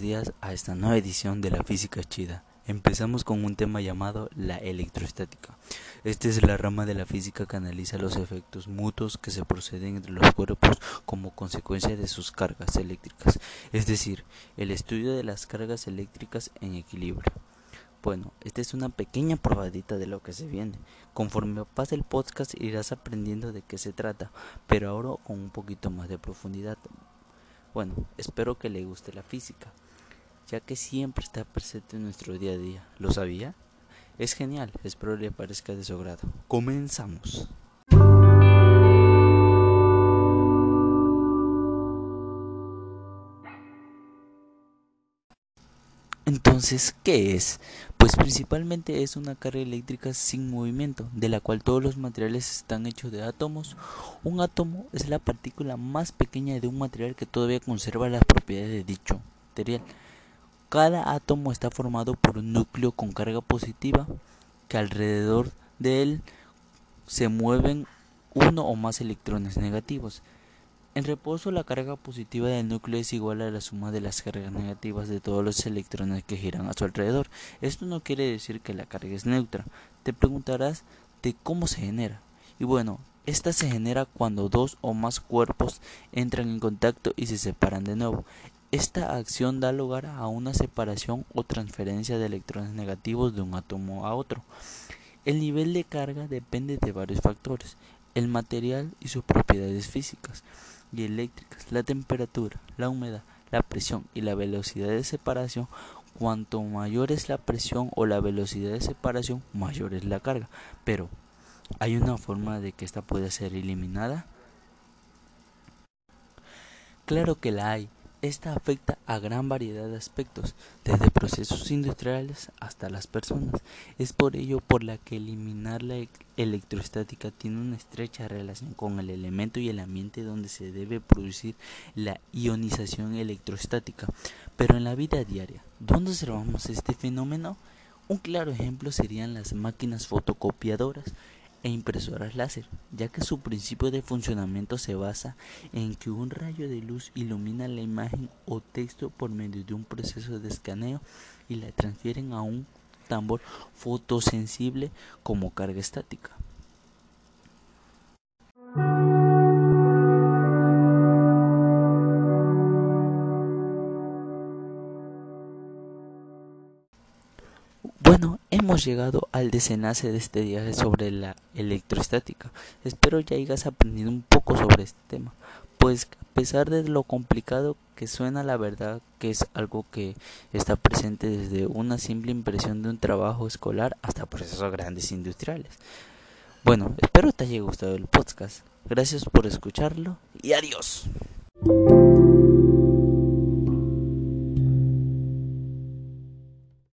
días a esta nueva edición de la Física Chida. Empezamos con un tema llamado la electrostática. Esta es la rama de la física que analiza los efectos mutuos que se proceden entre los cuerpos como consecuencia de sus cargas eléctricas, es decir, el estudio de las cargas eléctricas en equilibrio. Bueno, esta es una pequeña probadita de lo que se viene. Conforme pase el podcast irás aprendiendo de qué se trata, pero ahora con un poquito más de profundidad. Bueno, espero que le guste la física, ya que siempre está presente en nuestro día a día. ¿Lo sabía? Es genial, espero le parezca de su agrado. Comenzamos. Entonces, ¿qué es? Pues principalmente es una carga eléctrica sin movimiento, de la cual todos los materiales están hechos de átomos. Un átomo es la partícula más pequeña de un material que todavía conserva las propiedades de dicho material. Cada átomo está formado por un núcleo con carga positiva, que alrededor de él se mueven uno o más electrones negativos. En reposo, la carga positiva del núcleo es igual a la suma de las cargas negativas de todos los electrones que giran a su alrededor. Esto no quiere decir que la carga es neutra. Te preguntarás de cómo se genera. Y bueno, esta se genera cuando dos o más cuerpos entran en contacto y se separan de nuevo. Esta acción da lugar a una separación o transferencia de electrones negativos de un átomo a otro. El nivel de carga depende de varios factores, el material y sus propiedades físicas y eléctricas, la temperatura, la humedad, la presión y la velocidad de separación, cuanto mayor es la presión o la velocidad de separación, mayor es la carga. Pero, ¿hay una forma de que esta pueda ser eliminada? Claro que la hay. Esta afecta a gran variedad de aspectos, desde procesos industriales hasta las personas. Es por ello por la que eliminar la e-, electrostática tiene una estrecha relación con el elemento y el ambiente donde se debe producir la ionización electrostática. Pero en la vida diaria, ¿dónde observamos este fenómeno? Un claro ejemplo serían las máquinas fotocopiadoras e impresoras láser, ya que su principio de funcionamiento se basa en que un rayo de luz ilumina la imagen o texto por medio de un proceso de escaneo y la transfieren a un tambor fotosensible como carga estática. Bueno, hemos llegado al desenlace de este viaje sobre la electrostática. Espero ya hayas aprendido un poco sobre este tema, pues a pesar de lo complicado que suena, la verdad que es algo que está presente desde una simple impresión de un trabajo escolar hasta procesos grandes industriales. Bueno, espero te haya gustado el podcast. Gracias por escucharlo y adiós.